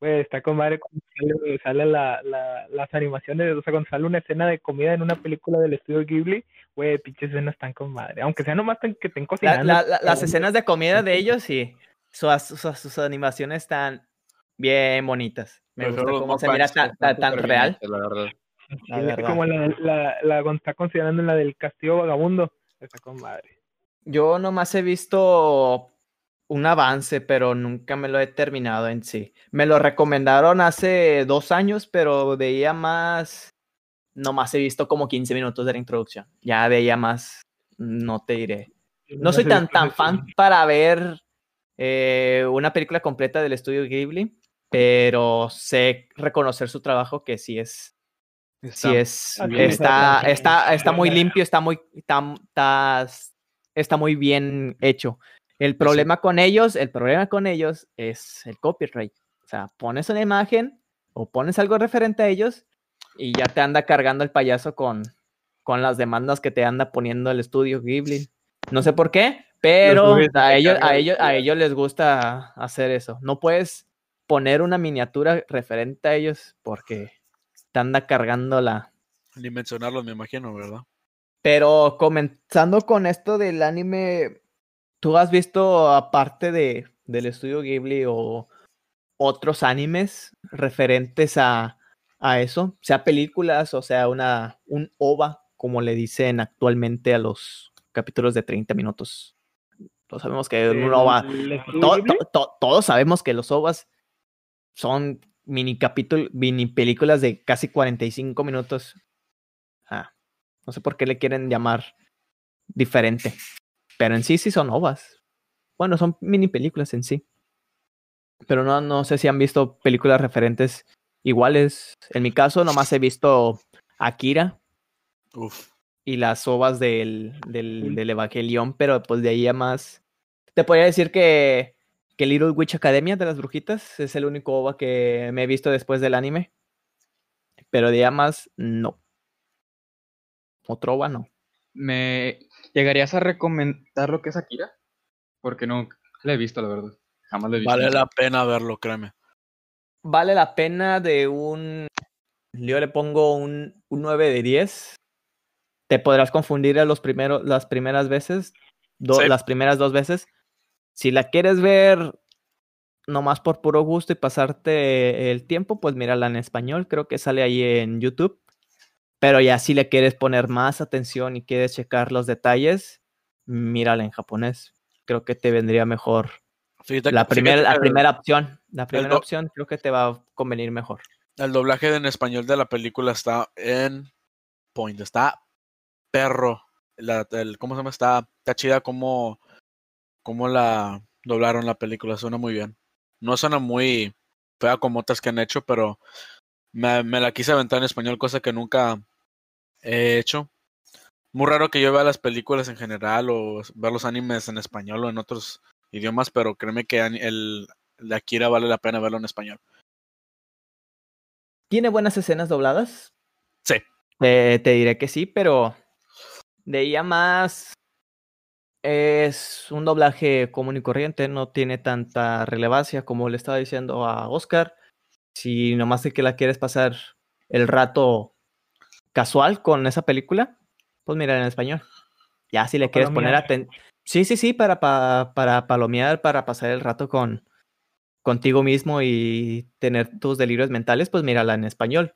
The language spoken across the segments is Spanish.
Güey, está con madre cuando sale, sale la, la, las animaciones, o sea, cuando sale una escena de comida en una película del estudio Ghibli, güey, pinches escenas están con madre. Aunque sea nomás que estén cocinando. la- la- las escenas de comida de ellos, sí. Sus, sus, sus animaciones están bien bonitas. Me Prefiero gusta cómo se mira tan, tan, real. La verdad. la verdad. como la, la, la cuando está considerando la del castillo vagabundo, está con madre. Yo nomás he visto un avance, pero nunca me lo he terminado en sí. Me lo recomendaron hace dos años, pero veía más. Nomás he visto como 15 minutos de la introducción. Ya veía más. No te diré. No soy tan, tan fan para ver eh, una película completa del estudio Ghibli, pero sé reconocer su trabajo que sí es. Sí es, está, está- está, está muy limpio, está muy, está, está, está muy bien hecho. El problema con ellos, el problema con ellos es el copyright. O sea, pones una imagen o pones algo referente a ellos y ya te anda cargando el payaso con, con las demandas que te anda poniendo el estudio Ghibli. No sé por qué, pero a ellos, a el ellos, a ellos les gusta hacer eso. No puedes poner una miniatura referente a ellos porque te anda cargando la, Ni mencionarlos, me imagino, ¿verdad? pero comenzando con esto del anime, ¿tú has visto aparte de del estudio Ghibli o otros animes referentes a, a eso? Sea películas o sea una un OVA, como le dicen actualmente a los capítulos de 30 minutos. Todos sabemos que un OVA todos sabemos que los OVAs son mini capítulos, mini películas de casi 45 minutos. Ah, no sé por qué le quieren llamar diferente. Pero en sí sí son OVAs. Bueno, son mini películas en sí. Pero no, no sé si han visto películas referentes iguales. En mi caso, nomás he visto Akira Uf. y las ovas del, del, pero pues de ahí a más. Te podría decir que, que Little Witch Academia de las Brujitas es el único ova que me he visto después del anime. Pero de ahí a más, no. Otro ova no. ¿Me llegarías a recomendar lo que es Akira? Porque no la he visto, la verdad. Jamás la he visto. Vale la pena verlo, créeme. Vale la pena de un. Yo le pongo un, un 9 de 10. Te podrás confundir a los primeros, las primeras veces. do- Sí. Las primeras dos veces. Si la quieres ver nomás por puro gusto y pasarte el tiempo, pues mírala en español. Creo que sale ahí en YouTube. Pero ya si le quieres poner más atención y quieres checar los detalles, mírala en japonés. Creo que te vendría mejor Fíjate la, primera, la primera opción. La primera opción creo que te va a convenir mejor. El doblaje en español de la película está en point. Está perro. La, el, ¿Cómo se llama? Está, está chida como, como la doblaron la película. Suena muy bien. No suena muy fea como otras que han hecho, pero me, me la quise aventar en español, cosa que nunca he hecho. Muy raro que yo vea las películas en general o ver los animes en español o en otros idiomas, pero créeme que el, el de Akira vale la pena verlo en español. ¿Tiene buenas escenas dobladas? Sí. Eh, te diré que sí, pero de ahí a más es un doblaje común y corriente, no tiene tanta relevancia como le estaba diciendo a Oscar. Si nomás que la quieres pasar el rato casual con esa película, pues mira en español. Ya si le quieres poner atención. Sí, sí, sí, para, pa- para palomear, para pasar el rato con contigo mismo y tener tus delirios mentales, pues mírala en español.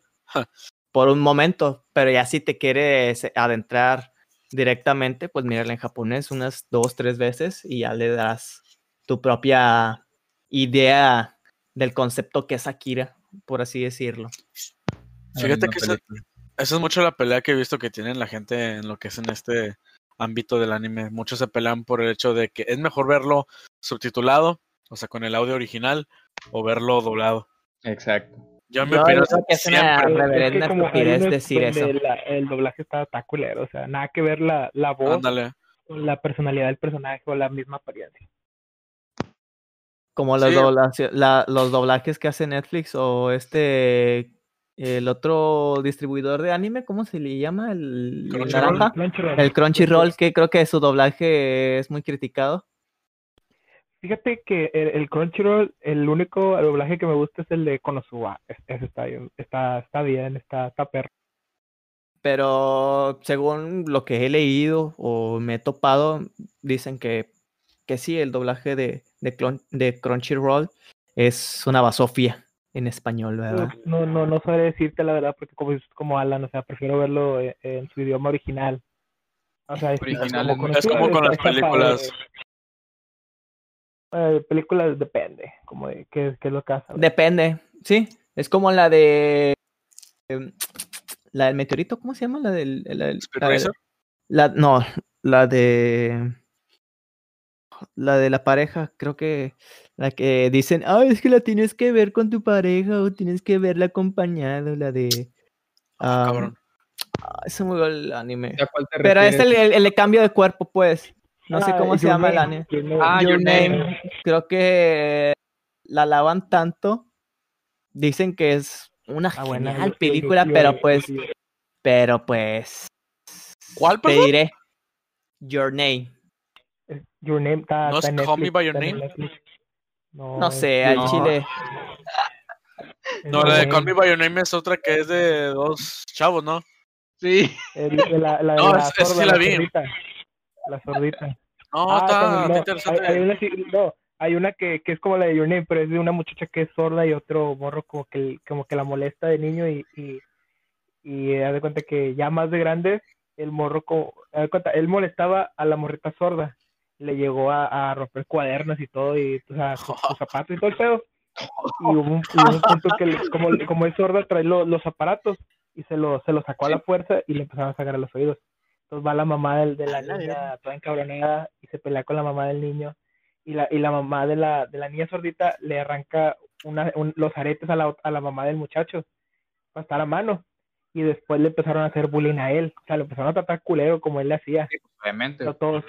Por un momento, pero ya si te quieres adentrar directamente, pues mírala en japonés unas dos, tres veces y ya le das tu propia idea del concepto que es Akira, por así decirlo. Fíjate que esa, es mucho la pelea que he visto que tienen la gente en lo que es en este ámbito del anime. Muchos se pelean por el hecho de que es mejor verlo subtitulado, o sea, con el audio original, o verlo doblado. Exacto. Yo en mi Yo opinión creo que es una reverenda estupidez decir eso. la- el doblaje está, está culero, o sea, nada que ver la, la voz Ándale. con la personalidad del personaje o la misma apariencia. Como los, Sí. doblaje- la- los doblajes que hace Netflix o este, el otro distribuidor de anime, ¿cómo se le llama? El Crunchyroll. naranja. Crunchyroll. El Crunchyroll, que creo que su doblaje es muy criticado. Fíjate que el, el Crunchyroll, el único doblaje que me gusta es el de Konosuba. Es- está bien, está, está bien, está, está perro. Pero según lo que he leído o me he topado, dicen que, que sí, el doblaje de, de, Clon- de Crunchyroll es una basofia en español, ¿verdad? No, no, no sabré decirte la verdad porque como es como Alan, o sea, prefiero verlo en, en su idioma original. O sea, es, Original es como Es como con las películas. Eh, películas depende, como de qué, qué es lo que hace. Depende, sí. Es como la de. em, La del meteorito, ¿cómo se llama? La del. la del- la- no, la de. La de la pareja, creo que. La que dicen, ah, es que la tienes que ver con tu pareja o tienes que verla acompañado. La de. Ah, cabrón. ah, me olvidó el anime. ¿A cuál te Pero es el, el, cambio de cuerpo, pues. No sé Ah, cómo se llama el anime. Your Name. Ah, Your Your Name, Name. creo que la alaban tanto. Dicen que es una Ah, buena, genial yo- yo- película, yo- pero pues, pero pues. ¿Cuál, Te diré. Your Name. Your Name está, ¿No está es en Call Me Netflix, by Your Name? Netflix. No, No sé, al no. chile. No, la de Name. Call Me By Your Name es otra que es de dos chavos, ¿no? Sí. El- de la, la, de No, la es- esa sí sorda, la la vi. sordita. La sordita. No, Ah, está, no, interesante. Hay, hay una, no, hay una que, que es como la de Your Name, pero es de una muchacha que es sorda y otro morro como que, como que la molesta de niño y, y, y haz de cuenta que ya más de grande, el morro, como, haz de cuenta, él molestaba a la morrita sorda, le llegó a, a romper cuadernos y todo, y o sea, sus, sus zapatos y todo el pedo. Y hubo un, y hubo un punto que, le- como, como es sorda, trae lo- los aparatos y se lo, se lo sacó a la fuerza y le empezaron a sacar a los oídos. Entonces va la mamá del, de la A la niña toda encabronada y se pelea con la mamá del niño. Y la, y la mamá de la, de la niña sordita le arranca una, un- los aretes a la, a la mamá del muchacho para estar a mano. Y después le empezaron a hacer bullying a él. O sea, lo empezaron a tratar culero como él le hacía. Obviamente. No todos.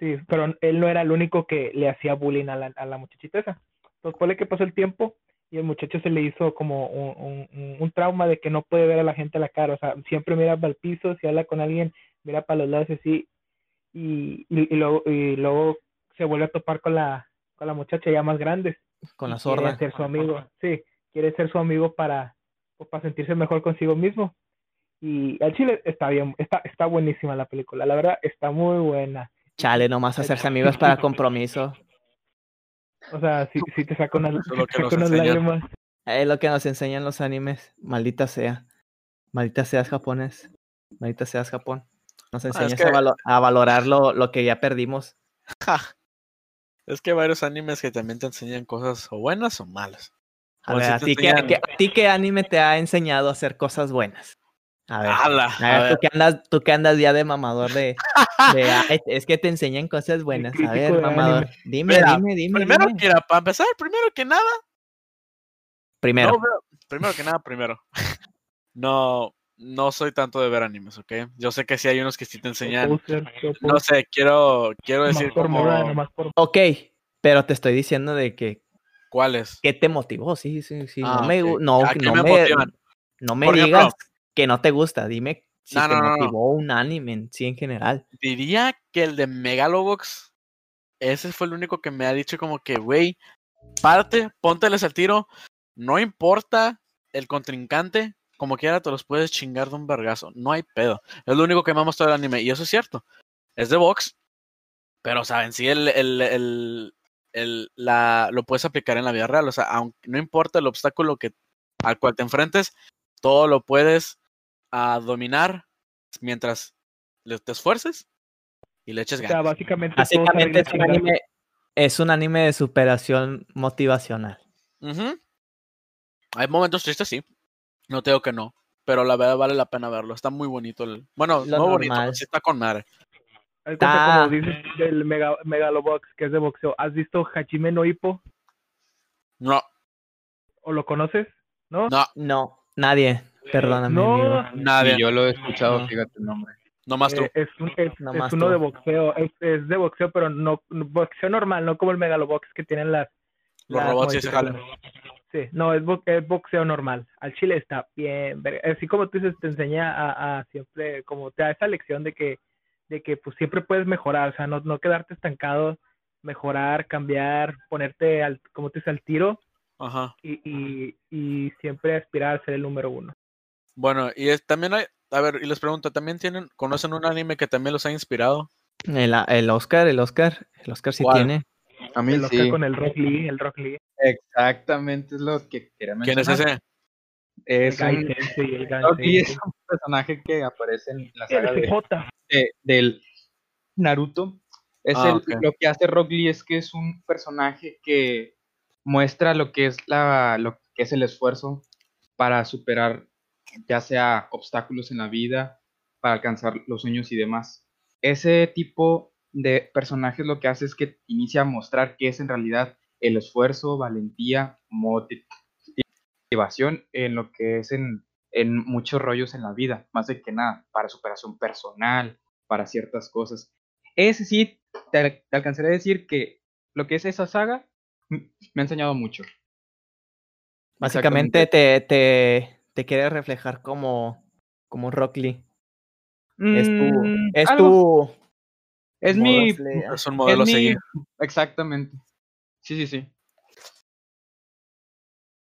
Sí, pero él no era el único que le hacía bullying a la, a la muchachita esa. Entonces, fue que pasó el tiempo y el muchacho se le hizo como un, un- un- trauma de que no puede ver a la gente a la cara. O sea, siempre mira para el piso, si habla con alguien, mira para los lados así. Y, y, y luego, y luego se vuelve a topar con la, con la muchacha ya más grande. Con la quiere sorda. ser su amigo. Sí, quiere ser su amigo para, pues, para sentirse mejor consigo mismo. Y al chile está bien, está, está buenísima la película. La verdad, está muy buena. Chale, nomás hacerse amigos para compromiso. O sea, si, si te saca unas, Eso es lo te que nos saca unas enseñan. lágrimas. Es lo que nos enseñan los animes. Maldita sea. Maldita seas japonés. Maldita seas Japón. Nos Ah, es enseñas que- a, valo- a valorar lo, lo que ya perdimos. Es que hay varios animes que también te enseñan cosas o buenas o malas. A ver, si ¿a ti, enseñan- qué- a ti qué anime te ha enseñado a hacer cosas buenas? A ver, ¡Hala! a A ver, ver, tú, que andas, tú que andas ya de mamador de... de, "Ay, es que te enseñan cosas buenas. A ver, mamador. anime. Dime, Mira, dime, dime. primero, dime. mira, para empezar, primero que nada, Primero. no primero que nada, primero. No, no soy tanto de ver animes, ¿ok? Yo sé que sí hay unos que sí te enseñan. No sé, quiero, quiero decir por como Ok, pero te estoy diciendo de que... cuáles. ¿Qué te motivó? Sí, sí, sí. Ah, no me, ok. gu- no, ¿A qué no me no me digas que no te gusta. Dime si No, te no, no, no. motivó un anime en sí en general. Diría que el de Megalobox, ese fue el único que me ha dicho como que, güey, párate, pónteles al tiro, no importa el contrincante, como quiera te los puedes chingar de un vergazo, no hay pedo. Es lo único que me ha mostrado el anime, y eso es cierto. Es de box, pero, saben, sí, el, el, el, el- la, lo puedes aplicar en la vida real, o sea, aunque no importa el obstáculo que, al cual te enfrentes, todo lo puedes ah, dominar mientras le- te esfuerces y le eches O sea, ganas. básicamente, es un, anime, es un anime de superación motivacional. Hay momentos tristes, sí. No te digo que no. Pero la verdad vale la pena verlo. Está muy bonito. El... Bueno, Lo no bonito, sí está con madre. Ah. como dices del mega, Megalobox, que es de boxeo. ¿Has visto Hajime no Ippo? No, ¿O lo conoces? ¿No? no, No, nadie. Perdóname, No. amigo. nadie. Yo lo he escuchado, No. fíjate el nombre. Nomás tú. Eh, es, un- es, uno tú. de boxeo, es, es de boxeo, pero no boxeo normal, no como el Megalobox que tienen las... Los las robots y jale. modificaciones. Sí, no, es, bo- es boxeo normal. Al chile está bien. Así como tú dices, te enseña a, a siempre, como te da esa lección de que, de que pues siempre puedes mejorar, o sea, no, no quedarte estancado mejorar, cambiar, ponerte al, como te dice, al tiro Ajá. y, y, y siempre aspirar a ser el número uno. Bueno, y es, también hay, a ver, y les pregunto, ¿también tienen, conocen un anime que también los ha inspirado? El, el Oscar, el Oscar, el Oscar sí ¿Cuál? tiene. A mí El Oscar sí. con el Rock Lee, el Rock Lee, Exactamente es lo que quería mencionar. ¿Quién es ese? el Es Gai un, Sensei, el Gai Rocky es un personaje que aparece en la El saga de, del Naruto. Es Ah, el-. Lo que hace Rock Lee es que es un personaje que muestra lo que es la lo que es el esfuerzo para superar ya sea obstáculos en la vida, para alcanzar los sueños y demás. Ese tipo de personajes lo que hace es que inicia a mostrar qué es en realidad el esfuerzo, valentía, motivación en lo que es en, en muchos rollos en la vida, más de que nada, para superación personal, para ciertas cosas. Ese sí, te, te alcanzaré a decir que lo que es esa saga m- me ha enseñado mucho. Básicamente te, te, te quiere reflejar como, como Rock Lee. Es tu, Mm, es algo. tu Es mi... Es un es modelo mi- seguir. Exactamente. Sí, sí, sí.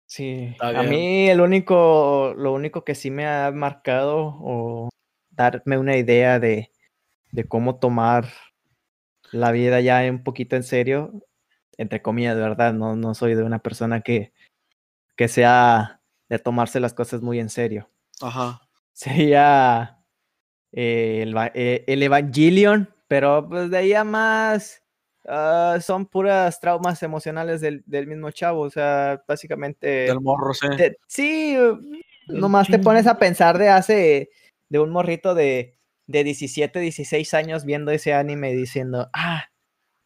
Sí, a mí el único, lo único que sí me ha marcado o darme una idea de, de cómo tomar la vida ya un poquito en serio, entre comillas, de verdad, no, no soy de una persona que, que sea de tomarse las cosas muy en serio. Ajá. Sería eh, el, eh, el Evangelion, pero pues de ahí a más ah, son puras traumas emocionales del, del mismo chavo, o sea, básicamente... Del morro, sí. Te- sí, eh, nomás te pones a pensar de hace, de un morrito de, de 17, 16 años viendo ese anime y diciendo, ah,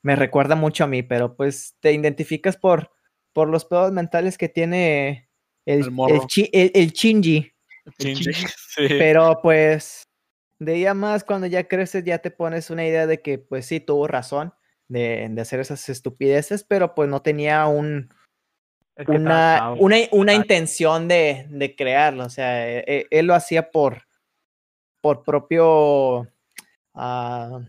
me recuerda mucho a mí, pero pues te identificas por, por los pedos mentales que tiene el, El el, chi- el-. Sí. Pero pues, de ahí a más, cuando ya creces, ya te pones una idea de que, pues sí, tuvo razón de, de hacer esas estupideces, pero pues no tenía un, Es que estaba una, una, una intención de, de crearlo. O sea, e- e- él, lo hacía por, por propio. ah,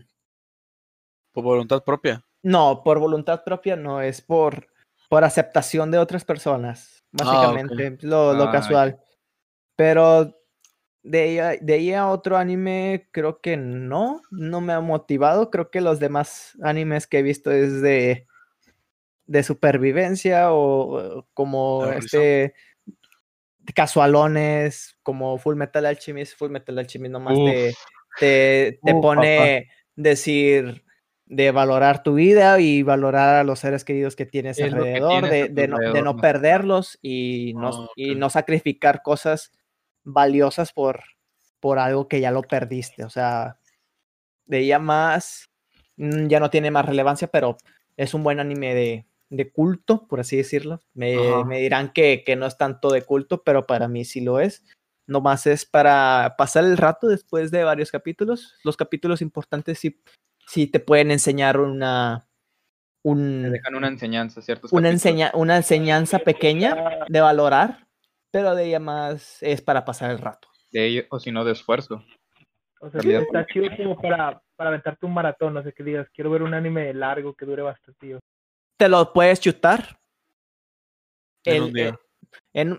Por voluntad propia. no, por voluntad propia, no, es por, por aceptación de otras personas. Ah. Básicamente, lo, lo Ah, casual. Pero de ahí, de ahí a otro anime, creo que no, no me ha motivado. Creo que los demás animes que he visto es de, de supervivencia o, como este casualones, como Full Metal Alchemist. Full Metal Alchemist nomás Uf. te, te, te Uf, pone decir de valorar tu vida y valorar a los seres queridos que tienes Es lo que alrededor, tienes de, no, perderlos y no, y ok. no sacrificar cosas valiosas por, por algo que ya lo perdiste. O sea, de ella más, mm, ya no tiene más relevancia, pero es un buen anime de, de culto, por así decirlo. Me dirán que, que no es tanto de culto, pero para mí sí lo es. Nomás es para pasar el rato después de varios capítulos. Los capítulos importantes sí, sí te pueden enseñar una, Te un, dejan una enseñanza, ¿cierto? una, enseña, una enseñanza pequeña de valorar, pero de ella más es para pasar el rato. De ello, o si no, de esfuerzo. O sea, Calidad está chido como para, para aventarte un maratón, no sé qué digas, quiero ver un anime largo que dure bastante. tío. Te lo puedes chutar. En el- un día. eh, en,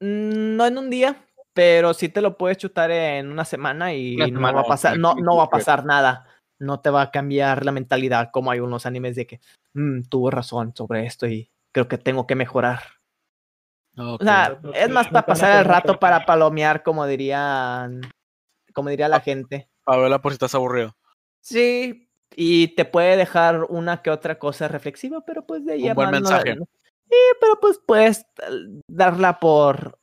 mm, no en un día, pero sí te lo puedes chutar en una semana y Una no semana, va a pasar, no, sí, no va a sí, pasar nada. No te va a cambiar la mentalidad como hay unos animes de que "Mm, tuvo razón sobre esto y creo que tengo que mejorar. O sea, es más para pasar el rato para palomear, como dirían, como diría la gente. A verla por si estás aburrido. Sí, y te puede dejar una que otra cosa reflexiva, pero pues de ahí Un buen más mensaje. no- Sí, pero pues puedes eh, darla por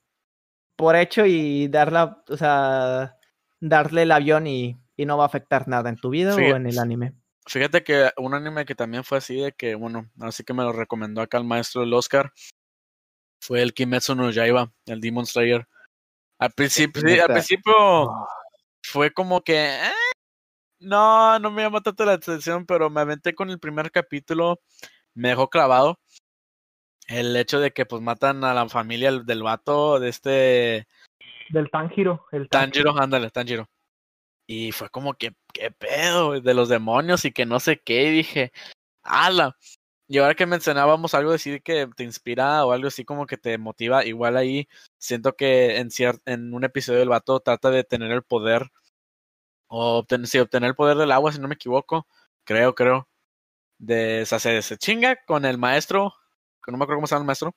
por hecho y darla, o sea, darle el avión y, y no va a afectar nada en tu vida Fíjate- o en el anime. Fíjate que un anime que también fue así de que, bueno, así que me lo recomendó acá el maestro del Oscar, fue el Kimetsu no Yaiba, el Demon Slayer. Al principio, sí, al principio fue como que, "Eh, no, no me llamó tanto la atención, pero me aventé con el primer capítulo, me dejó clavado. El hecho de que pues matan a la familia del- del vato, de este Del Tanjiro, el Tanjiro, ándale, Tanjiro. Y fue como que, ¿qué pedo? De los demonios y que no sé qué. Y dije, ¡Hala! Y ahora que mencionábamos algo así que te inspira o algo así como que te motiva, igual ahí siento que en, en un episodio el vato trata de tener el poder, o obtener, obtener el poder del agua, si no me equivoco, creo, creo, de, o se chinga con el maestro, que no me acuerdo cómo se llama el maestro,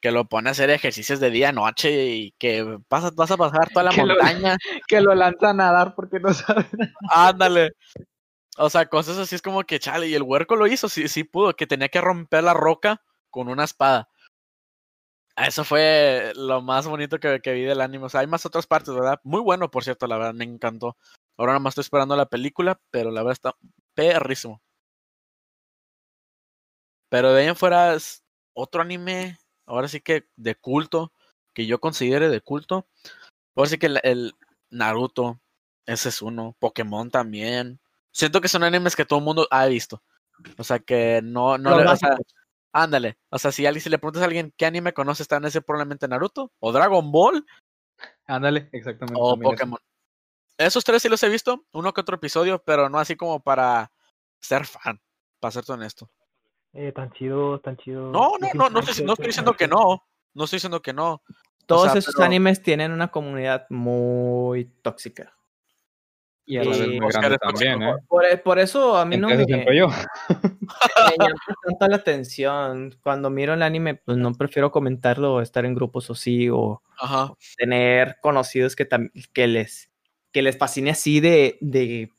que lo pone a hacer ejercicios de día, noche y que vas, vas a pasar toda la Que lo- montaña. Que lo lanza a nadar porque no sabe. Ándale. O sea, cosas así es como que, chale, y el huerco lo hizo, sí, sí pudo, que tenía que romper la roca con una espada. Eso fue lo más bonito que, que vi del anime. O sea, hay más otras partes, ¿verdad? Muy bueno, por cierto, la verdad, me encantó. Ahora nada más estoy esperando la película, pero la verdad está perrísimo. Pero de ahí en fuera es otro anime, ahora sí que de culto, que yo considere de culto. Ahora sí que el, el Naruto, ese es uno. Pokémon también. Siento que son animes que todo el mundo ha visto. O sea que no, no le, o sea, ándale. O sea, si, alguien, si le preguntas a alguien qué anime conoce, está en ese probablemente Naruto, o Dragon Ball, Ándale, exactamente. o. Pokémon. Esos tres sí los he visto, uno que otro episodio, pero no así como para ser fan, para serte honesto. Eh, tan chido, tan chido. No, no, no, no, estoy, no estoy diciendo que no. No estoy diciendo que no. Todos sea, esos pero- animes tienen una comunidad muy tóxica. Y a la vez Y muy Oscar grande es tóxico. también, ¿eh? Por, por eso a mí no me, me llama tanto la atención. Cuando miro el anime, pues no prefiero comentarlo o estar en grupos o Ajá. tener conocidos que, que les que les fascine así de, de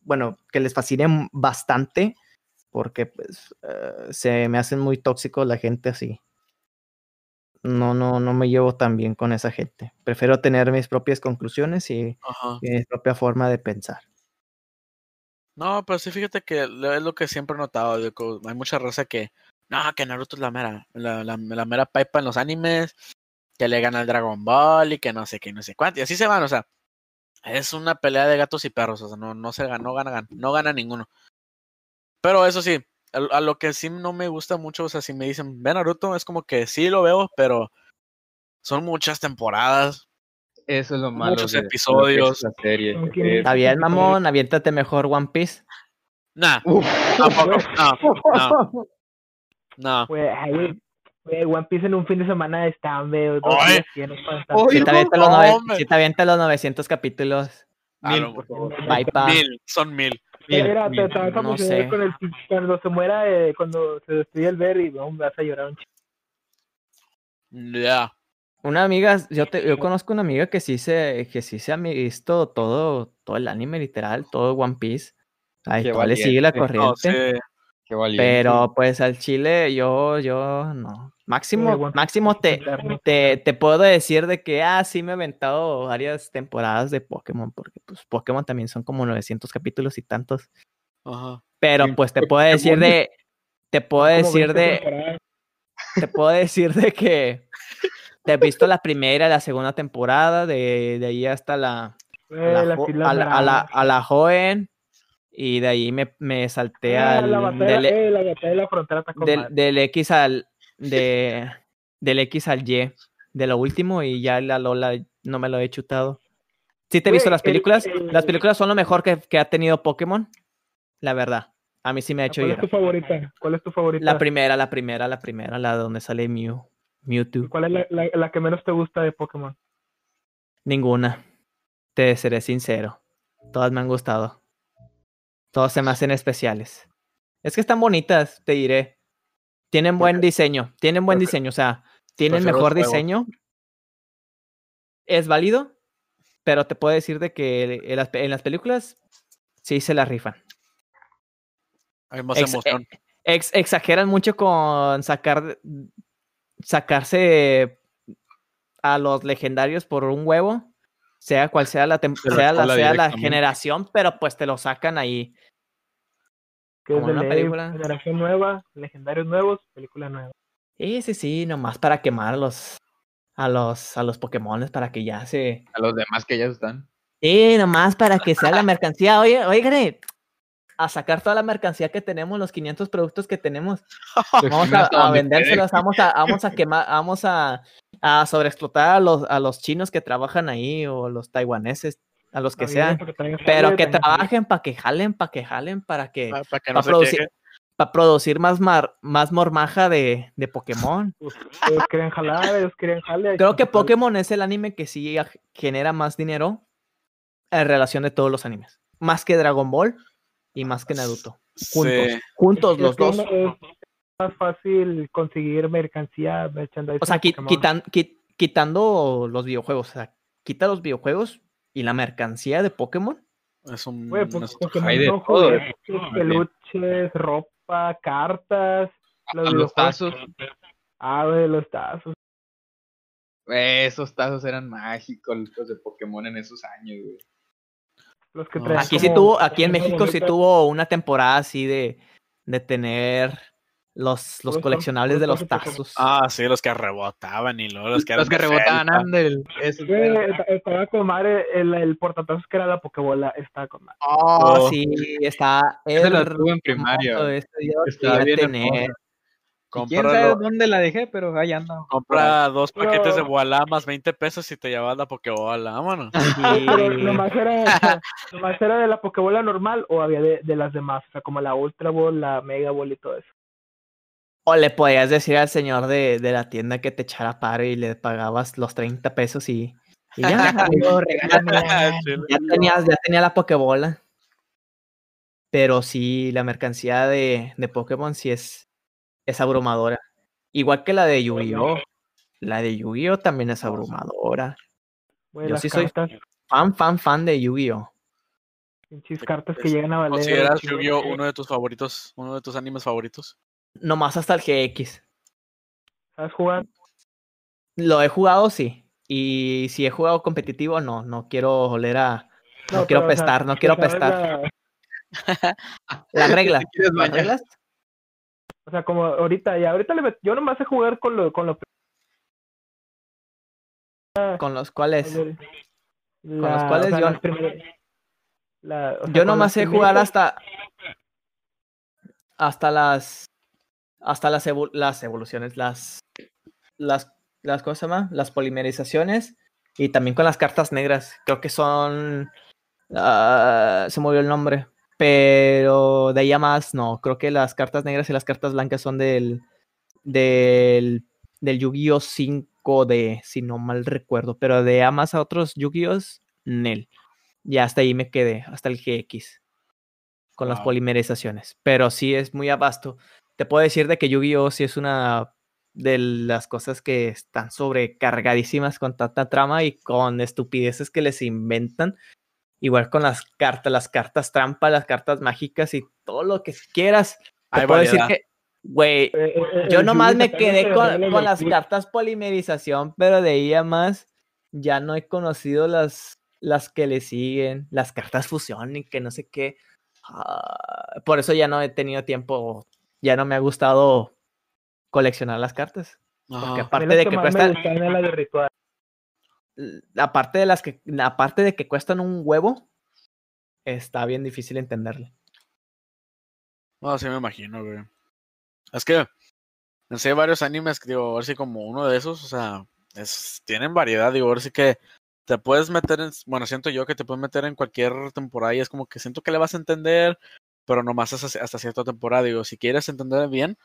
bueno, que les fascine bastante porque pues eh, se me hacen muy tóxicos la gente así. No, no, no me llevo tan bien con esa gente. Prefiero tener mis propias conclusiones y, mi propia forma de pensar. No, pero sí, fíjate que es lo que siempre he notado. hay mucha raza que, no, que Naruto es la mera, la, la, la mera pipa en los animes, que le gana al Dragon Ball y que no sé qué, no sé cuánto. Y así se van, o sea, es una pelea de gatos y perros, o sea, no, no se gana, no gana, gana- no gana ninguno. Pero eso sí, a, a lo que sí no me gusta mucho, o sea, si me dicen, ve Naruto, es como que sí lo veo, pero son muchas temporadas. Eso es lo malo. Muchos de- episodios. la serie. Son que 500 Está bien, mamón, aviéntate mejor One Piece. Nah, Uf, tampoco, no, no, no. Güey, One Piece en un fin de semana está, dos Oye. Si te avientas no, los, nove- hombre. si te avientas los 900 capítulos, Mil, por favor. bye pa. Mil, son mil. Pero Mil, mira, mil. te, te vas a no emocionar sé. con el cuando se muera, eh, cuando se destruye el ver y no, vas a llorar un chico. Ya. Una amiga, yo te, yo conozco una amiga que sí se, que sí se ha visto todo, todo el anime literal, todo One Piece. Ay, le sigue la. No, corriente. sí. Qué valiente. Pero pues al chile yo, yo no. Máximo, máximo te, te, te puedo decir de que, ah, sí me he aventado varias temporadas de Pokémon, porque pues Pokémon también son como 900 capítulos y tantos. Ajá. Pero Sí, pues te puedo decir de, te puedo decir 20 de, te puedo decir de que te he visto la primera y la segunda temporada, de, de ahí hasta la, a la, a la, a la- a la joven, y de ahí me, me salté Ah, al, la batalla, del, eh, la batalla de la frontera del, del X al, de, del X al Y, de lo último, y ya la Lola no me lo he chutado. Sí te he visto las el- películas, el- las películas son lo mejor que, que ha tenido Pokémon, la verdad. A mí sí me ha hecho ¿Cuál es tu favorita? ¿Cuál es tu favorita? La primera, la primera, la primera, la donde sale Mew. Mewtwo. ¿Y ¿Cuál es la, la, la que menos te gusta de Pokémon? Ninguna. Te seré sincero. Todas me han gustado. Todas se me hacen especiales. Es que están bonitas, te diré. Tienen buen diseño. Tienen buen diseño. O sea, tienen prefiero mejor diseño. Es válido. Pero te puedo decir de que en las, en las películas sí se la rifan. Hay más Ex- emoción. Ex- exageran mucho con sacar sacarse a los legendarios por un huevo, sea cual sea la, tem- De la sea la, sea la generación, pero pues te lo sacan ahí. Que Como de una ley, película. generación nueva, legendarios nuevos, película nueva. Sí, sí, sí, nomás para quemar a los a los a los Pokémones para que ya se A los demás que ya están. Sí, nomás para que sea la mercancía. Oye, oigan, a sacar toda la mercancía que tenemos, los 500 productos que tenemos. Vamos a, a vendérselos, vamos a, vamos a quemar, vamos a, a sobreexplotar a los, a los chinos que trabajan ahí o los taiwaneses, a los que sean, pero que trabajen para que jalen, para que jalen, para que, Para, que pa no se producir- queje. para producir más, mar, más mormaja de, de Pokémon. Pues, ellos querían jalar, ellos querían jalar. Creo que Pokémon es el anime que sí genera más dinero en relación de todos los animes. Más que Dragon Ball y más que Naruto. Juntos. Sí. Juntos los dos. Es más fácil conseguir mercancía, merchandising. O sea, de qui- Pokémon. quitan- qui- quitando los videojuegos. O sea, quita los videojuegos y la mercancía de Pokémon. Es un. Güey, pues, es- Pokémon hay de todo, juguetes, más peluches, ropa, cartas. Los, A los videojuegos. tazos. Ah, güey, los tazos. Güey, esos tazos eran mágicos, los de Pokémon en esos años, güey. Los que No. traen Aquí sí tuvo, aquí en México sí tuvo una temporada así de, de tener los, los coleccionables de los tazos. Ah, sí, los que rebotaban y luego los que Los que rebotaban. Andel. Estaba con madre el, el portatazos que era la Pokébola. Estaba con madre. Oh, Oh. sí, está Ese lo tuve en primaria. quería bien ¿Quién sabe dónde la dejé? Pero ahí anda. Compra dos Pero- paquetes de Boala más 20 pesos y te llevas la Pokébola, vámonos. Sí. nomás era, de la Pokébola normal o había de, de las demás. O sea, como la Ultra Ball, la Mega Ball y todo eso. O le podías decir al señor de, de la tienda que te echara paro y le pagabas los 30 pesos y, y ya, amigo, ya tenías, ya tenía la Pokébola. Pero sí, la mercancía de, de Pokémon sí es, es abrumadora. Igual que la de Yu-Gi-Oh! La de Yu-Gi-Oh! también es abrumadora. Güey, Yo sí soy- Fan, fan, fan de Yu-Gi-Oh! pinches cartas que llegan a valer. ¿Consideras chido, Yu-Gi-Oh uno de tus favoritos, uno de tus animes favoritos? Nomás hasta el GX. ¿Sabes jugar? Lo he jugado, sí. Y si he jugado competitivo, no. No quiero oler a. No, quiero pero, o sea, pestar, no ¿te quiero pestar. la- Las reglas. ¿Te quieres ¿Las bañar? reglas? o sea, como ahorita, y ahorita le met- yo nomás sé jugar con lo, con lo Con los cuales. la- los cuales o sea, yo- primeras- la- o sea, Yo con nomás sé jugar primeritas- hasta. Hasta las. Hasta las, evo- las evoluciones. Las. Las. Las cosas más. Las polimerizaciones. Y también con las cartas negras. Creo que son. ah, se me olvidó el nombre. Pero de ahí a más, no. Creo que las cartas negras y las cartas blancas son del. Del. Del Yu-Gi-Oh! 5D, si no mal recuerdo. Pero de a más a otros Yu-Gi-Oh! Nel. Y hasta ahí me quedé, hasta el GX. Con las polimerizaciones. Pero sí es muy abasto. Te puedo decir de que Yu-Gi-Oh! sí es una de las cosas que están sobrecargadísimas con tanta trama y con estupideces que les inventan. Igual con las cartas, las cartas trampa, las cartas mágicas y todo lo que quieras. Te Hay puedo decir que, güey, Eh, eh, eh, yo nomás me quedé con, las cartas polimerización, pero de ahí a más ya no he conocido las, las que le siguen, las cartas fusión y que no sé qué. Ah, por eso ya no he tenido tiempo, ya no me ha gustado coleccionar las cartas. Porque Ajá. A mí aparte de que cuestan, las de ritual. aparte de las que, aparte de que cuestan un huevo, está bien difícil entenderle. No, sí me imagino, güey. Es que sí hay varios animes que digo, a ver si como uno de esos, o sea, es, tienen variedad, digo, a ver si que te puedes meter en, bueno, siento yo que te puedes meter en cualquier temporada y es como que siento que le vas a entender, pero nomás hasta, hasta cierta temporada, digo, si quieres entender bien,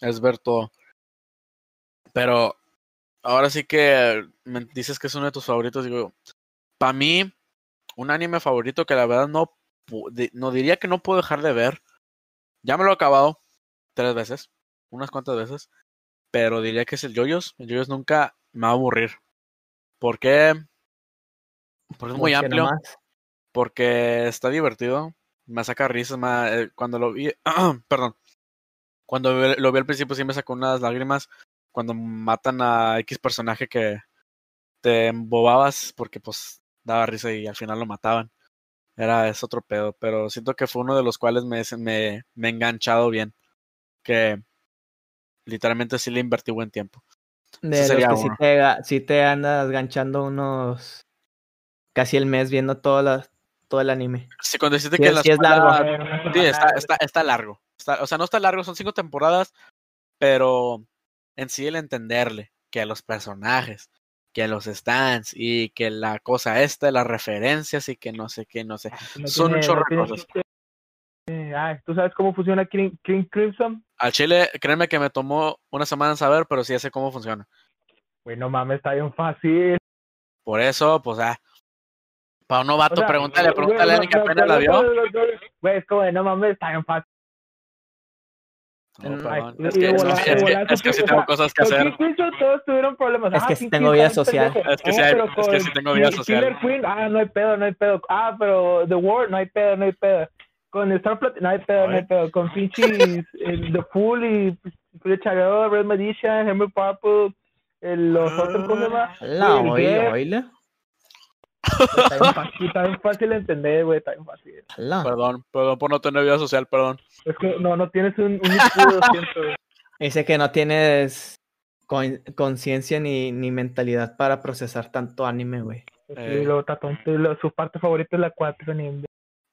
es ver todo. Pero ahora sí que me dices que es uno de tus favoritos, digo, para mí, un anime favorito que la verdad no, no diría que no puedo dejar de ver, ya me lo he acabado tres veces, unas cuantas veces, pero diría que es el Yoyos. El Yoyos nunca me va a aburrir. ¿Por qué? Porque es muy amplio, porque está divertido, me saca risas, me- eh, cuando lo vi, perdón, cuando lo vi al principio sí me sacó unas lágrimas, cuando matan a X personaje que te embobabas porque pues daba risa y al final lo mataban. Era, es otro pedo, pero siento que fue uno de los cuales me, me, me he enganchado bien. Que literalmente sí le invertí buen tiempo. De los que sí te, sí te andas ganchando unos casi el mes viendo todo, la, todo el anime. Sí, cuando dijiste Sí que es- la sí es largo. Sí, está, está, está largo. Está- o sea, no está largo, son cinco temporadas, pero en sí el entenderle que a los personajes, que a los stands y que la cosa esta, las referencias y que no sé qué, no sé. No Son un tiene- chorro no cosas. anime. Ah, ¿tú sabes cómo funciona King, King Crimson? Al chile, créeme que me tomó una semana en saber, pero sí ya sé cómo funciona. Güey, no mames, está bien fácil. Por eso, pues, ah. Para un novato, O sea, pregúntale, pregúntale a alguien que apenas la vio. Güey, es como de no mames, está bien fácil. No, Es que, es, que- es que- es que sí tengo cosas que hacer. Todos tuvieron problemas. Es Ah, que King tengo vida social. Es que sí es que con sí tengo vida Killer social. Queen, ah, no hay pedo, no hay pedo. Ah, pero The War, no hay pedo, no hay pedo. Con Star Platinum, no hay pedo, no hay Ay. pedo. Con pinches eh, The Fool y Free Chagado, Red Magician, Henry Purple, el- los otros, ¿cómo se llama? La oíla. Está bien fácil, está bien fácil de entender, güey, está bien fácil. La. Perdón, perdón por no tener vida social, perdón. Es que no, no tienes un, un de 200, güey. Dice que no tienes con- conciencia ni, ni mentalidad para procesar tanto anime, güey. Eh. Y lo- su parte favorita es la 4 ni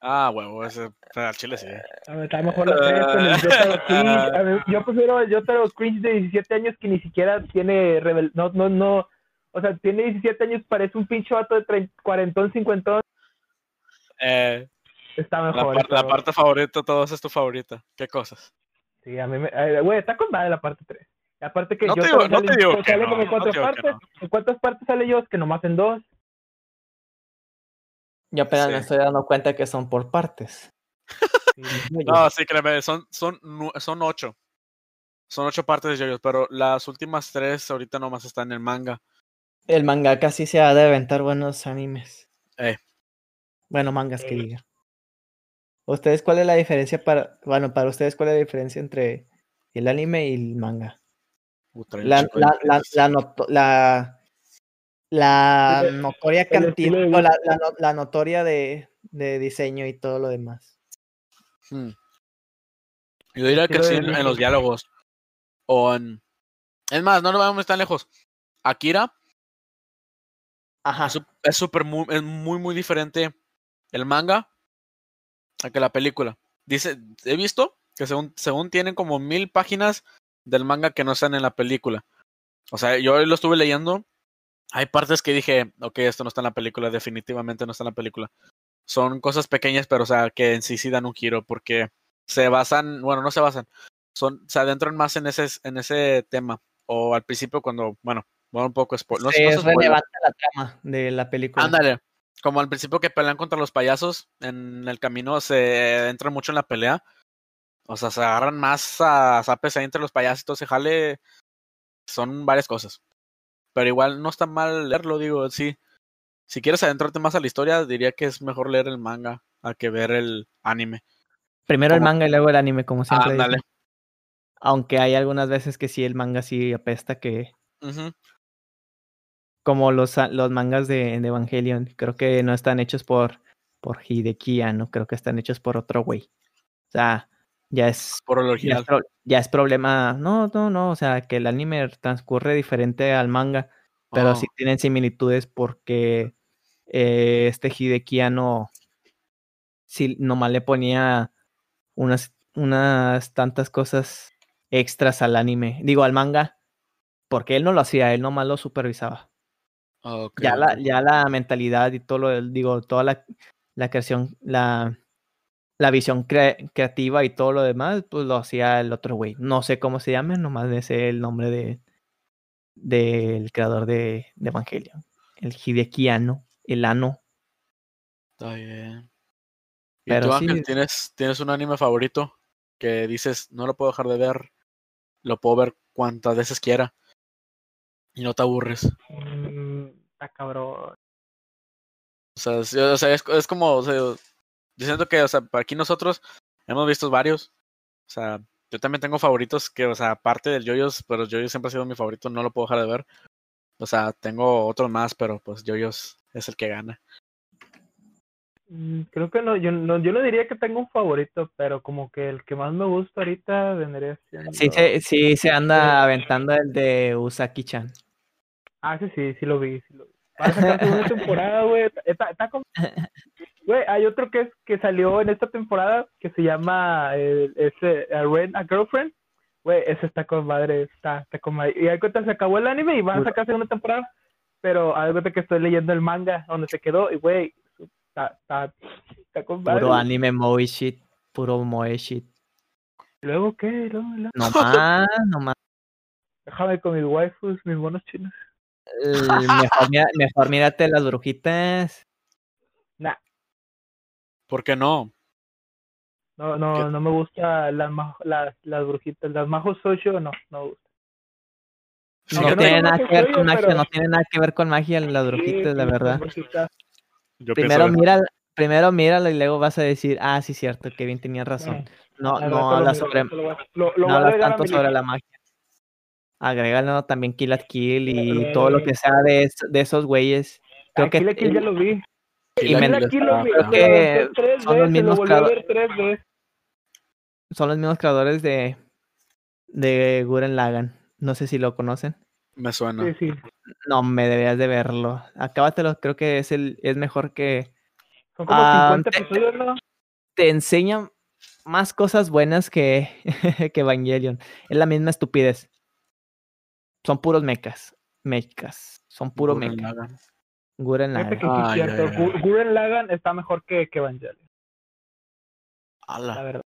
Ah, huevo, ese, al chile sí. A ver, está mejor la 3 con el Jotaro Cringe. A ver, yo prefiero el Jotaro Cringe de 17 años que ni siquiera tiene rebel... No, no, no. O sea, tiene 17 años, parece un pinche vato de 30, 40, 50. Eh, Está la, mejor. par- la parte favorita, todos es tu favorita. ¿Qué cosas? Sí, a mí me... Güey, está con madre la parte 3. Aparte que No te Jotaro digo- no sale, te digo que sale no, como en no cuatro te digo partes. ¿En cuántas partes sale yo? Es que nomás en dos. Yo apenas me estoy dando cuenta que son por partes. Sí. No, sí, créeme, son, son, ocho. Son ocho partes de JoJo's, pero las últimas tres ahorita nomás están en el manga. El mangaka sí se ha de aventar buenos animes. Eh. Bueno, mangas que Eh. digan. ¿Ustedes cuál es la diferencia para, bueno, para ustedes cuál es la diferencia entre el anime y el manga? Puta, La, la, la, la, noto- la, la El- notoria el cantidad, la, la, no- la notoria de, de diseño y todo lo demás. Hmm. Yo diría que sí en, los diálogos. O en. Es más, no nos vamos tan lejos. Akira Ajá. es súper muy, es muy, muy diferente el manga a que la película. Dice, he visto que según, según tienen como mil páginas del manga que no están en la película. O sea, yo lo estuve leyendo. Hay partes que dije, ok, esto no está en la película, definitivamente no está en la película. Son cosas pequeñas, pero o sea, que en sí sí dan un giro porque se basan, bueno, no se basan, son, se adentran más en ese, en ese tema. O al principio cuando, bueno, bueno, un poco spo- no, Sí, no es se spoiler. relevante la trama de la película. Ándale. Como al principio que pelean contra los payasos, en el camino se entran mucho en la pelea. O sea, se agarran más a zapes ahí entre los payasos y todo ese jale. Son varias cosas. Pero igual no está mal leerlo, digo, sí. Si quieres adentrarte más a la historia, diría que es mejor leer el manga a que ver el anime. Primero el manga y luego el anime, como siempre. Ándale. Aunque hay algunas veces que sí, el manga sí apesta, que. Como los, los mangas de, de Evangelion, creo que no están hechos por, por Hideki no creo que están hechos por otro güey. O sea, ya es, Por el ya es, original. pro- ya es problema. No, no, no, o sea, que el anime transcurre diferente al manga, pero Oh, sí tienen similitudes porque eh, este Hideki no sí nomás le ponía unas, unas tantas cosas extras al anime, digo al manga, porque él no lo hacía, él nomás lo supervisaba. Ya, la, ya la mentalidad y todo lo, digo, toda la, la creación, la, la visión cre- creativa y todo lo demás, pues lo hacía el otro güey. No sé cómo se llama, nomás me sé el nombre de del creador de, de Evangelion. El Hidekiano, el ano. Está bien. ¿Y Pero tú, sí- Ángel, ¿tienes, tienes un anime favorito que dices, no lo puedo dejar de ver, lo puedo ver cuantas veces quiera y no te aburres? Mm, Está cabrón. O sea, es, o sea, es, es como, o sea, yo siento que, o sea, para aquí nosotros hemos visto varios. O sea, yo también tengo favoritos que, o sea, aparte del Yoyos, pero Yoyos siempre ha sido mi favorito, no lo puedo dejar de ver. O sea, tengo otros más, pero pues Yoyos es el que gana. Mm, Creo que no yo, no, yo no diría que tengo un favorito, pero como que el que más me gusta ahorita vendría siendo... Sí, se, sí se anda aventando el de Usaki-chan. Ah, sí, sí, sí lo vi, sí lo vi. Va a sacar segunda temporada, güey. Está, está como... Güey, hay otro que es que salió en esta temporada que se llama eh, ese a Rent a Girlfriend. Güey, ese está con madre, está, está con madre. Y hay cuenta se acabó el anime y van a sacar segunda temporada. Pero hay cuenta que estoy leyendo el manga donde se quedó y güey, está, está, está con madre. Puro anime movie shit. Puro moe shit. ¿Luego qué? Luego, luego. No más, no más. Déjame con mis waifus, mis monos chinos. Mejor, mira- mejor mírate las brujitas. Nah, ¿Por qué no? no, ¿Qué? no, no me gusta las, las, las brujitas. Las majos socio, no, no me gusta. No no tiene nada que ver con magia, pero- no tiene nada que ver con magia las Sí, brujitas, la verdad. las brujitas. Yo Primero mira, primero míralo y luego vas a decir, ah, sí, cierto, Kevin tenía razón. Eh, No, no habla sobre, lo lo- no tanto sobre la magia. Agrégalo también Kill at Kill y Eh, todo lo que sea de, es- de esos güeyes. Creo que Aquí la Kill ya lo vi. y Kill la Kill Kill lo vi. creo que son los mismos veces. son los mismos creadores de, de Guren Lagan. No sé si lo conocen. Me suena. Sí, sí. No, me deberías de verlo. Acábatelo, creo que es el es mejor que Son como Ah, 50 te- episodios, ¿no? te enseña más cosas buenas que, que Evangelion. Es la misma estupidez. Son puros mechas. Mechas. Son puro mecha. Guren Fíjate que Lagann. sí es Ay, cierto. ay, ay. Gu- Gurren Lagann está mejor que, que Evangelion, la Ala. verdad.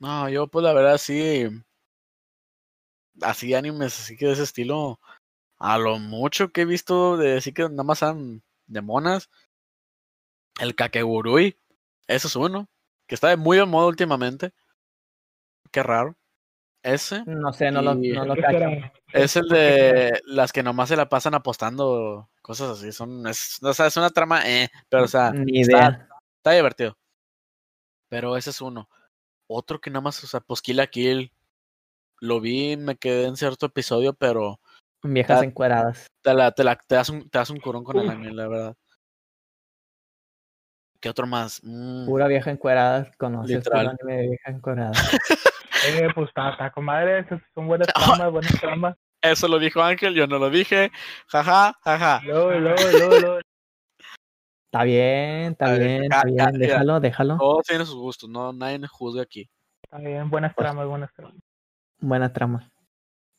No, yo pues la verdad sí. Así animes, así que de ese estilo. A lo mucho que he visto de así que nada más son de monas. El Kakegurui. Eso es uno. Que está de muy de moda últimamente. Qué raro. Ese. No sé, no lo, no lo ¿Qué cacho. Es el de las que nomás se la pasan apostando. Cosas así. Son. Es, o sea, es una trama. Eh, pero o sea. Ni está- idea. Está divertido. Pero ese es uno. Otro que nada más, o sea, pues Kill la Kill. Lo vi, me quedé en cierto episodio, pero Viejas encueradas. te, la, te, la, te, das, un, te das un curón con el anime, la verdad. ¿Qué otro más? Mm, Pura vieja encuerada. Conoces Literal. anime de vieja encuerada. Eh, pues está, está con madre. esas Son buenas tramas, buenas tramas. Eso lo dijo Ángel, yo no lo dije. Jaja, jaja. Luego, luego, luego, luego. Está bien, está bien, está bien. ya. Déjalo, déjalo. Todos tienen sus gustos, no nadie me juzga aquí. Está bien, buenas Pues tramas, buenas tramas. Buena trama.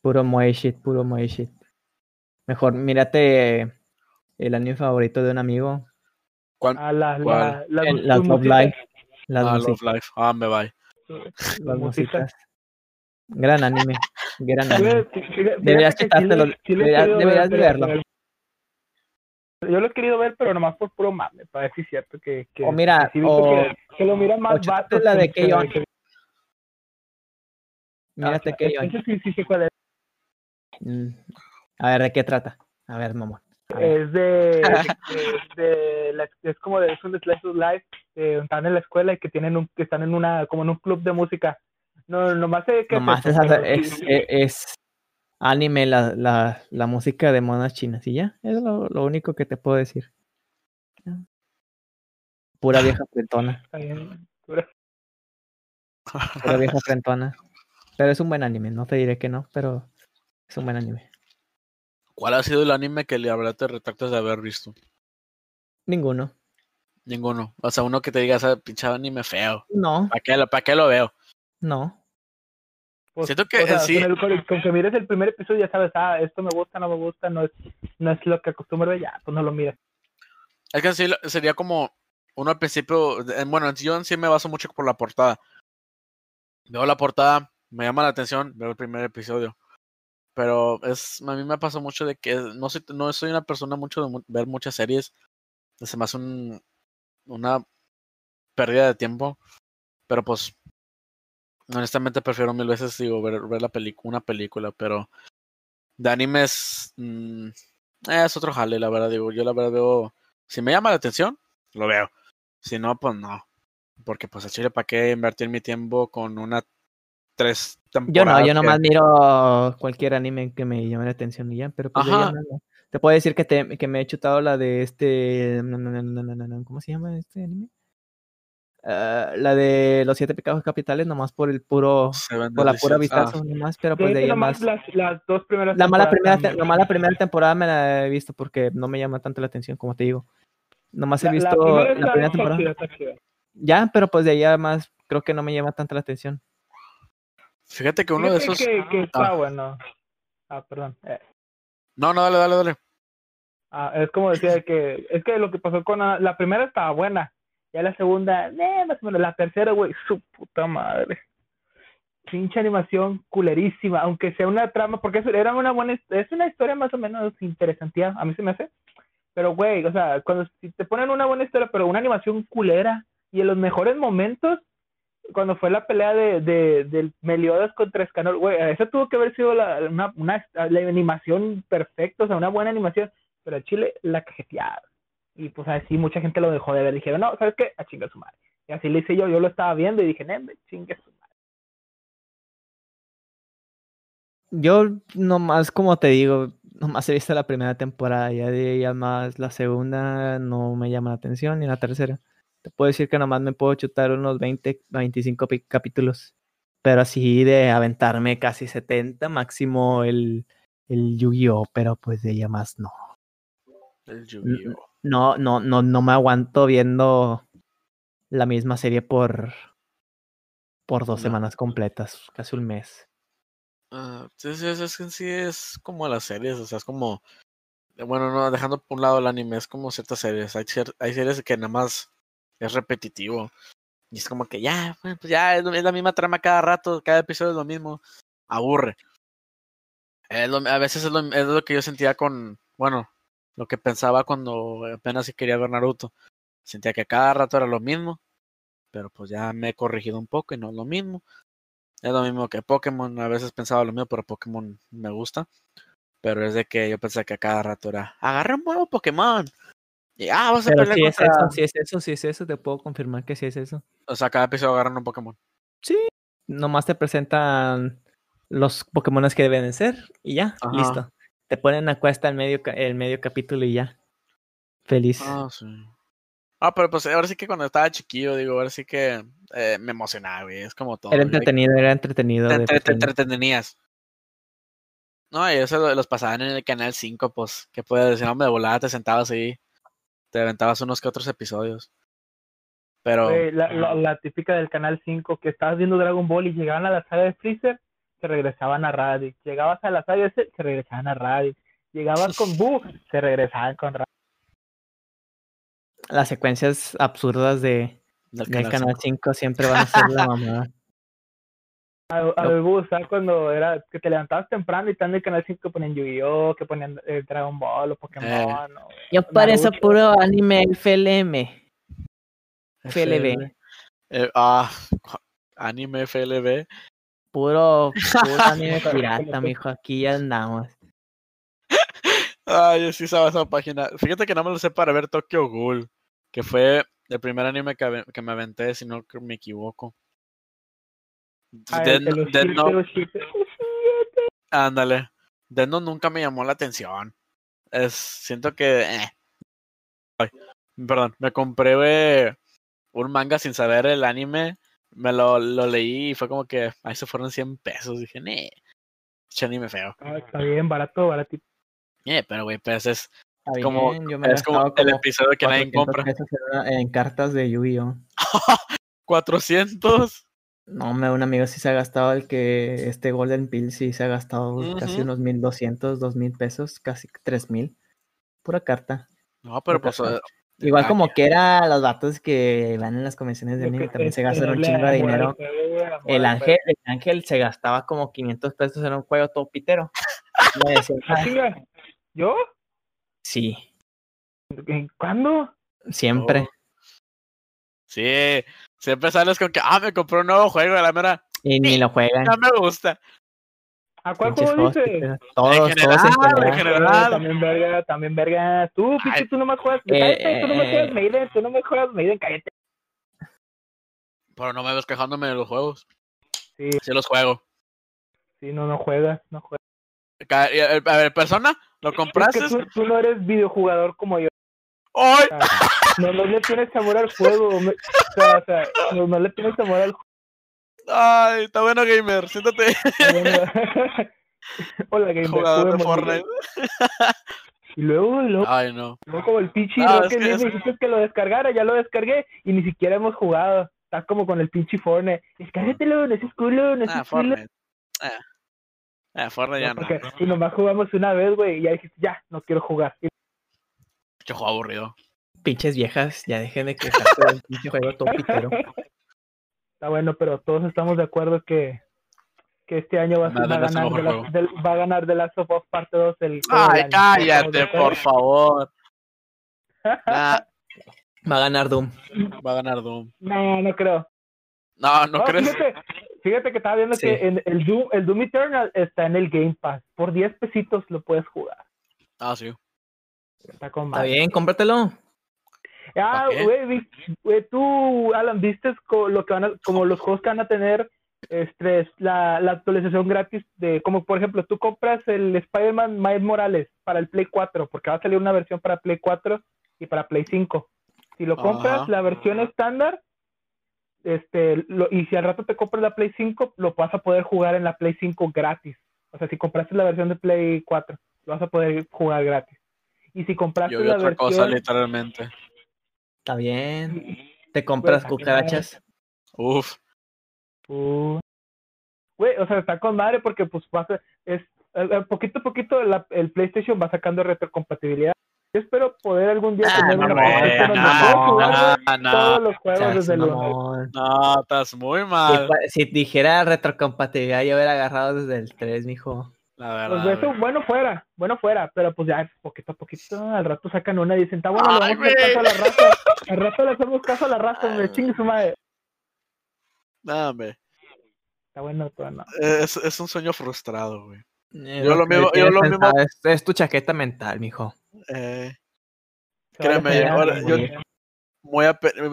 Puro moe shit, puro moe shit. Mejor, mírate el anime favorito de un amigo. ¿Cuál? Ah, la, la, las Love Life. Las, Ah, Love Life. Ah, me va. Sus las musitas. Gran anime. Gran anime. Deberías sí quitártelo, sí deberías- deberías de pero- verlo. Yo lo he querido ver, pero nomás por puro mame, para ver si es cierto que... que O mira, que sí o- que, que lo miran más vatos. la de que- Mírate Ah, ese sí, sí sé cuál es. Mm. A ver, ¿de qué trata? A ver, mamón. Es de, es de la- es como de es un slice of life eh, están en la escuela y que tienen un, que están en una como en un club de música no nomás sé que Nomás es, es, es- es anime la, la, la música de monas chinas y ya. Es lo, lo único que te puedo decir. Pura vieja frentona. Pura vieja frentona. Pero es un buen anime, no te diré que no, pero es un buen anime. ¿Cuál ha sido el anime que la verdad te retractas de haber visto? Ninguno. Ninguno. O sea, uno que te diga, ese pinche anime feo. No, ¿Para qué, lo- ¿Para qué lo veo? no. Pues, Siento que, o sea, sí. con, el- con el- con que mires el primer episodio ya sabes ah esto me gusta no me gusta no es no es lo que acostumbro ver ya pues no lo miras Es que sí, lo- sería como uno al principio. Bueno, yo en sí me baso mucho por la portada. Veo la portada, me llama la atención, veo el primer episodio. Pero es a mí me pasó mucho de que no soy, no soy una persona mucho de mu- ver muchas series. Se hace un, una pérdida de tiempo. Pero pues, honestamente prefiero mil veces digo, ver, ver la película, una película. Pero de animes mm, eh, es otro jale, la verdad. Digo, yo la verdad veo. Si me llama la atención, lo veo. Si no, pues no. Porque pues a Chile, ¿para qué invertir mi tiempo con una tres Yo no, yo que- nomás miro cualquier anime que me llame la atención y ya, pero pues Ajá. nada. Te puedo decir que, te, que me he chutado la de este... no, no, no, no, no, no, no, ¿Cómo se llama este anime? Ah, la de los siete pecados capitales, nomás por el puro... Por la pura Sins. Ah, vistazo, nomás, pero pues de ahí nomás más... las, las dos primeras La mala, primera, te- la buenas. primera temporada me la he visto porque no me llama tanto la atención, como te digo. Nomás he La- la visto primera la primera temporada. Ya, pero pues de ahí además creo que no me llama tanto la atención. Fíjate que uno de Fíjate esos. que, que está Ah. bueno ah perdón eh, No, no, dale, dale, dale. Ah, es como decía que es que lo que pasó con la, la primera estaba buena Ya la segunda, eh, más o menos. La tercera, güey, su puta madre. Pinche animación culerísima, aunque sea una trama, porque eso era una buena, es una historia más o menos interesante, a mí se me hace. Pero, güey, o sea, cuando si te ponen una buena historia, pero una animación culera, y en los mejores momentos, cuando fue la pelea de, de, del Meliodas contra Escanor, güey, esa tuvo que haber sido la, una, una la animación perfecta, o sea, una buena animación, pero a Chile la cajetearon. Y pues así mucha gente lo dejó de ver. Dijeron, no, ¿sabes qué? A chingar su madre. Y así le hice yo, yo lo estaba viendo y dije, no, chingue su madre. Yo nomás, como te digo, nomás he visto la primera temporada, ya de ya más la segunda no me llama la atención, ni la tercera. Te puedo decir que nomás me puedo chutar unos 20, 25 capítulos, pero así de aventarme casi 70, máximo el, el Yu-Gi-Oh, pero pues de ella más no. El Yu-Gi-Oh. No, no, no, no me aguanto viendo la misma serie por, por dos No. semanas completas, casi un mes. Ah, sí, sí, es, que sí es como las series, o sea, es como, bueno, no, dejando por un lado el anime, es como ciertas series, hay, hay series que nada más es repetitivo, y es como que ya, pues ya, es, la misma trama cada rato, cada episodio es lo mismo, aburre. Lo- a veces es lo, que yo sentía con, bueno, lo que pensaba cuando apenas quería ver Naruto, sentía que cada rato era lo mismo, pero pues ya me he corregido un poco y no es lo mismo. Es lo mismo que Pokémon, a veces pensaba lo mismo, pero Pokémon me gusta. Pero es de que yo pensé que a cada rato era, agarra un nuevo Pokémon. Y ah, vas a Pero pelear si es eso, si es eso, si es eso, te puedo confirmar que sí es eso. O sea, cada episodio agarran un Pokémon. Sí, nomás te presentan los Pokémon que deben de ser y ya, Ajá. listo. Te ponen a cuesta el medio, el medio capítulo y ya. Feliz. Ah, sí. Ah, pero pues ahora sí que cuando estaba chiquillo, digo, ahora sí que eh, me emocionaba, güey. Es como todo. era entretenido, era entretenido. Te, te- entretenías. No, y eso lo- los pasaban en el canal 5, pues, que puedes decir, hombre, de volada te sentabas ahí, te aventabas unos que otros episodios. Pero, la, la, la típica del canal 5, que estabas viendo Dragon Ball y llegaban a la saga de Freezer, se regresaban a Raditz. Llegabas a la saga de se regresaban a Raditz. Llegabas con Buu, se regresaban con Raditz. Las secuencias absurdas de, del del canal Canal 5. 5 siempre van a ser la mamada. A, a ver, Buu, ¿sabes? Cuando era que te levantabas temprano y en el canal 5 que ponían Yu-Gi-Oh!, que ponían eh, Dragon Ball o Pokémon. Eh. o- Yo por eso puro anime FLM. FLB. Eh, ah, anime FLB. Puro, puro anime pirata, mijo. Aquí ya andamos. Ay, yo sí sabía esa página. Fíjate que no me lo sé para ver Tokyo Ghoul, que fue el primer anime que, que me aventé, si no me equivoco. Shield. ándale. Death Note nunca me llamó la atención. Es, siento que, eh. Ay, perdón, me compré eh, un manga sin saber el anime, me lo, lo leí y fue como que, ahí se fueron 100 pesos. Dije, nee, anime feo. Ah, está bien, barato, baratito. Eh, pero güey, pues es, Está como- bien, yo me he es como el episodio que nadie 400 compra. en cartas de Yu-Gi-Oh! 400. No, hombre, un amigo sí se ha gastado el que este Golden Pill sí se ha gastado casi Ujú. unos 1200, 2000 pesos, casi 3000. Pura carta. No, pero pues. carta. eh, Igual ah, como que era los datos que van en las convenciones de anime también se gastan un chingo de dinero. El ángel, el ángel se gastaba como 500 pesos en un juego todo pitero. Ah, "Ah. ¿Yo? sí, ¿En- ¿Cuándo? siempre. Sí, siempre sales con que, ah, me compré un nuevo juego, de la mera, Y ni lo juegan. no me gusta. ¿A cuál juego dices? Todos, todos en general, general. en general. También verga, también verga. Tú, pinche, Ay. tú no me juegas. Eh, cállate, tú no me eh, juegas Maiden, tú no me juegas Maiden, cállate. Pero no me ves quejándome de los juegos. Sí, Sí los juego. sí, no, no juegas, no juegas. Eh, A ver, persona, ¿lo Es compraste? que tú, tú no eres videojugador como yo. ¡Ay! No, no le tienes amor al juego. me- o sea, o sea, no, no le tienes amor al ¡Ay! Está bueno, gamer. Siéntate. juego. Hola, Game Jugador de Fortnite. Y luego, luego, Ay, no. luego como el pinche No, Rocket es que League, es- me dijiste que lo descargara, ya lo descargué y ni siquiera hemos jugado. Estás como con el pinche Fortnite. Descárgatelo, no es culo, no es Ah, culo. Ah, ah Fortnite ya No, no. porque y nomás jugamos una vez, güey, y ya dijiste, ya, no quiero jugar. Y Qué juego aburrido. Pinches viejas, ya dejen de quejarse del pinche juego todo pitero. Está bueno, pero todos estamos de acuerdo que, que este año va a, ser- va a el ganar de la, del- va a ganar The Last of Us parte 2 el Ay, año. cállate, por favor. Nah, Va a ganar Doom. va a ganar Doom. No, no creo. No, no, No, crees. Fíjate, fíjate que estaba viendo Sí. que en el, Doom, el Doom Eternal está en el Game Pass. Por 10 pesitos lo puedes jugar. Ah, sí. Está con Está madre. bien, cómpratelo. Ah, güey, vi- güey, tú, Alan, viste lo que van a, como los juegos que van a tener este, la, la actualización gratis de, como por ejemplo, tú compras el Spider-Man Miles Morales para el Play 4, porque va a salir una versión para Play 4 y para Play 5. Si lo compras, Ajá. la versión estándar, este, lo, y si al rato te compras la Play 5, lo vas a poder jugar en la Play 5 gratis. O sea, si compraste la versión de Play 4, lo vas a poder jugar gratis. Y si compraste Yo vi la otra versión... cosa, literalmente. Está bien. Te compras Pues, cucarachas. Uf. Uh, Güey, o sea, está con madre porque pues va a ser- es eh, eh, poquito a poquito la- el PlayStation va sacando retrocompatibilidad. Yo espero poder algún día Ah, tener una no, PlayStation donde no, no, güey, todos no, los juegos Seas desde el uno. mamón. no, estás muy Si, mal. pa- si dijera retrocompatibilidad, yo hubiera agarrado desde el 3, mijo. La Pues verdad. eso, güey. bueno fuera, bueno fuera, pero pues ya poquito a poquito al rato sacan una y dicen, está bueno, le vamos a hacer caso a la raza, al rato le hacemos caso a la raza, me chingue su madre. No, hombre. Está bueno, todo no. Es, es un sueño frustrado, güey. Es Yo lo mismo- yo lo mismo- Es, es tu chaqueta mental, mijo. Eh, Créeme, ahora yo- muy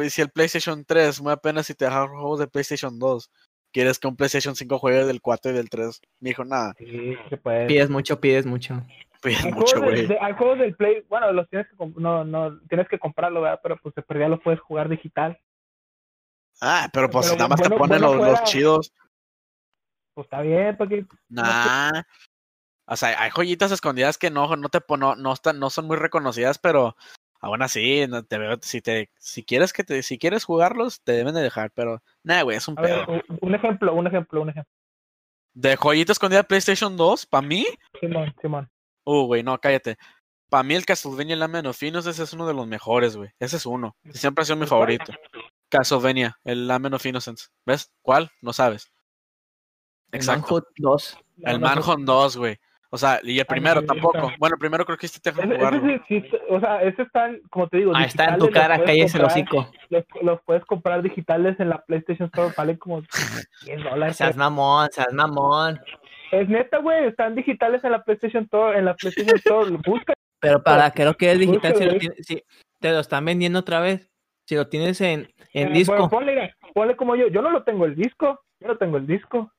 si el PlayStation 3, muy apenas si te dejan juegos de PlayStation 2. Quieres que un PlayStation 5 juegue del 4 y del 3. Me dijo, nada, Sí, se puede. Pides mucho, pides mucho. pides Hay mucho, güey. de- hay juegos del Play, bueno, los tienes que no, no, tienes que comprarlo, ¿verdad? Pero pues de perdida los puedes jugar digital. Ah, pero pues Pero nada más te ponen bueno los, los chidos. Pues está bien, porque Nah. O sea, hay joyitas escondidas que no, no te pon- no, no están, no son muy reconocidas, pero aún así, no te veo, si te, si quieres que te, si quieres jugarlos, te deben de dejar, pero nah, güey, es un ver, pedo. un, un ejemplo, un ejemplo, un ejemplo. De joyita escondida PlayStation 2, para mí, Simón, Simón. uh, güey, no, cállate. Para mí el Castlevania Lament of Innocence ese es uno de los mejores, güey. Ese es uno. Siempre ha sido mi favorito. Castlevania, el Lament of Innocence. ¿Ves? ¿Cuál? No sabes. El Exacto. Manhunt 2. El Manhunt 2, güey. O sea, y el primero tampoco. está. Bueno, el primero creo que sí te jugarlo. ese sí, sí, o sea, ese está, como te digo, Ahí está en tu cara, cállese el hocico. Los, los puedes comprar digitales en la PlayStation Store, valen como 10 dólares. Seas mamón, seas mamón. Es neta, güey, están digitales en la PlayStation Store, en la PlayStation Store, busca. Pero para qué lo quieres digital si lo tienes, si te lo están vendiendo otra vez. Si lo tienes en, en Eh, disco. bueno, ponle, mira, ponle como yo, yo no lo tengo el disco, yo no tengo el disco.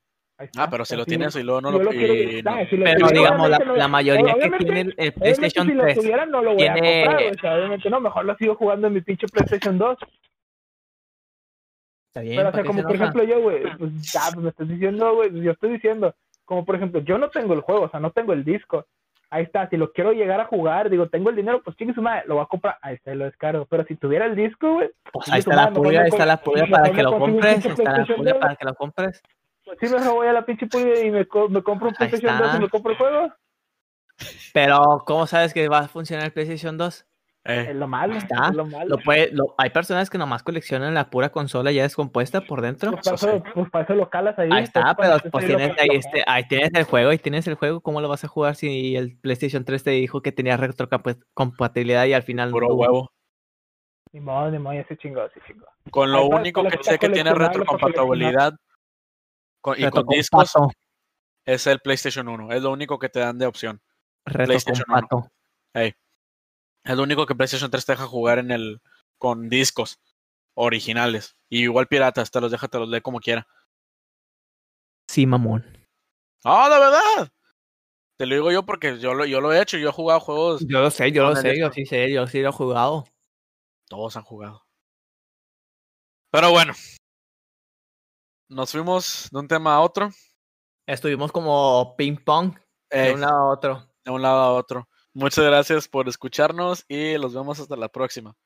Ah, pero si lo tienes y luego no lo. quiero- y no- si lo Pero digamos, la, mayoría que tiene el PlayStation si lo 3 tuviera no lo voy a comprar, o sea, obviamente no, mejor lo sigo jugando en mi pinche PlayStation 2. está bien. Pero, o ¿para sea, como se por enoja? ejemplo yo, güey, pues ya, pues me estás diciendo, güey, yo estoy diciendo, como por ejemplo, yo no tengo el juego, o sea, no tengo el disco. Ahí está, si lo quiero llegar a jugar, digo, tengo el dinero, pues chingue su madre, lo voy a comprar, ahí está, lo descargo. Pero si tuviera el disco, güey, Pues ahí está la madre, mejor pulga, me ahí está la pulga mejor para que lo compres. Está la 2, para que lo compres. Pues sí, mejor voy a la pinche y me, co- me compro un PlayStation 2 está. y me compro el juego. Pero, ¿cómo sabes que va a funcionar el PlayStation 2? Eh, Es lo malo, está, es lo malo. Lo puede, lo- hay personas que nomás coleccionan la pura consola ya descompuesta por dentro. Pues para, eso pues para eso lo calas ahí. Ahí está, pues, pero pues tienes ahí, este, ahí tienes el juego y tienes el juego. ¿Cómo lo vas a jugar si el PlayStation 3 te dijo que tenía retrocompatibilidad y al final puro no? huevo. Ni modo, ni modo, ya se chingó, se chingó. Con lo Ahí único que sé que tiene para retrocompatibilidad con- y con discos es el PlayStation 1. Es lo único que te dan de opción. PlayStation uno. retrocompato. Es lo único que PlayStation 3 te deja jugar en el con discos originales. Y igual piratas, te los deja, te los lee como quiera. Sí, mamón. ¡Ah, de verdad! Te lo digo yo porque yo lo, yo lo he hecho. Yo he jugado juegos. Yo lo sé, yo lo sé, yo sí sé, yo sí lo he jugado. Todos han jugado. Pero bueno. Nos fuimos de un tema a otro. Estuvimos como ping pong de un lado a otro. de un lado a otro. Muchas gracias por escucharnos y los vemos hasta la próxima.